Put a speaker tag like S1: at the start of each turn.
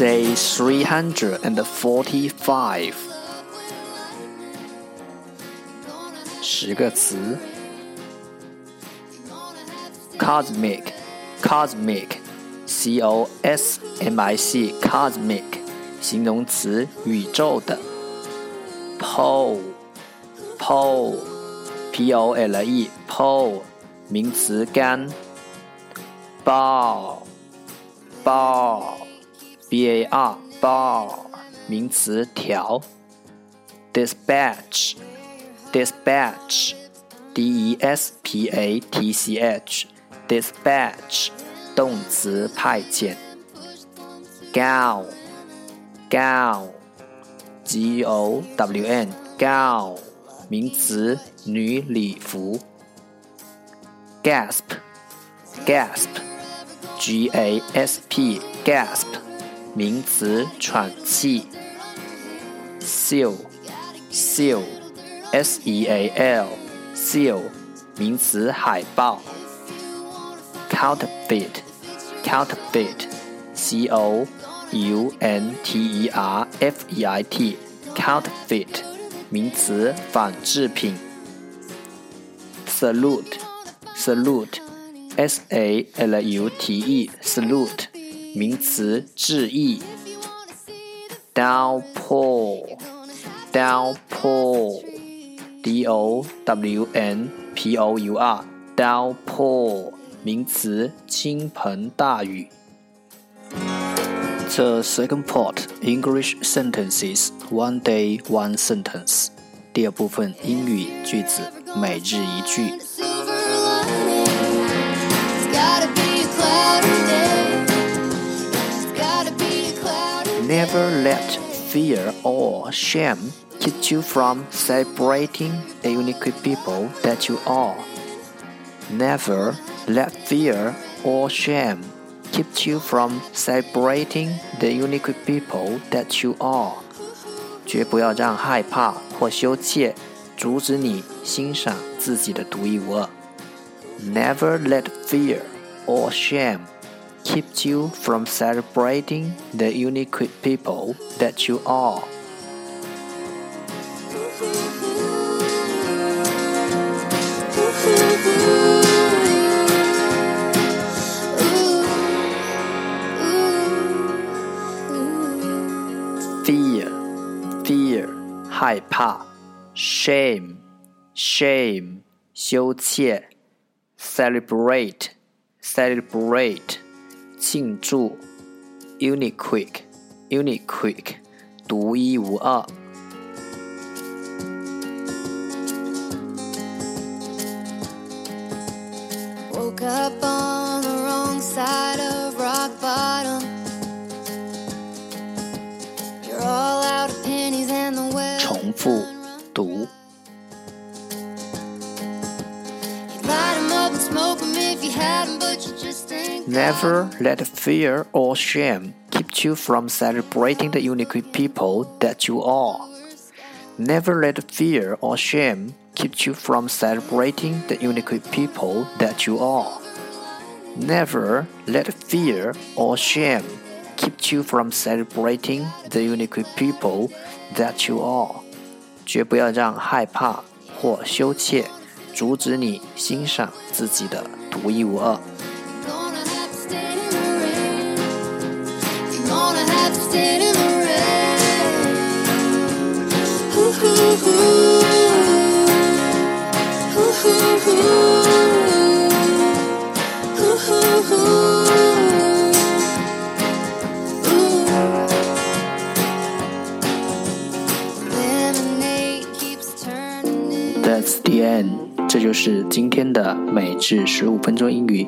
S1: 345十个词 Cosmic Cosmic C O S M I C Cosmic 形容词宇宙的 Pole Pole P O L E Pole 名词杆 Ball Ball bar bar 名词条，dispatch dispatch d e s p a t c h dispatch 动词派遣，gown gown g o w n gown 名词女礼服，gasp gasp g a s p gasp 名词，喘气。seal，seal，s e a l，seal，名词，海报。counterfeit，counterfeit，c o u n t e r f e i t，counterfeit，名词，仿制品。salute，salute，s a l u t e，salute。名词，致意。downpour，downpour，d o w n p o u r，downpour，名词，倾盆大雨。The second part English sentences one day one sentence。第二部分英语句子，每日一句。Never let fear or shame keep you from celebrating the unique people that you are. Never let fear or shame keep you from celebrating the unique people that you are. 绝不要让害怕或羞怯阻止你欣赏自己的独一无二。Never let fear or shame keeps you from celebrating the unique people that you are. Fear, fear, 害怕；shame, shame, 羞怯；celebrate, celebrate。 庆祝，unique，unique，独一无二。重复读。 Never let fear or shame keep you from celebrating the unique people that you are. Never let fear or shame keep you from celebrating the unique people that you are. Never let fear or shame keep you from celebrating the unique people that you are. 绝不要让害怕或羞怯阻止你欣赏自己的独一无二。 That's the end。这就是今天的每至十五分钟英语。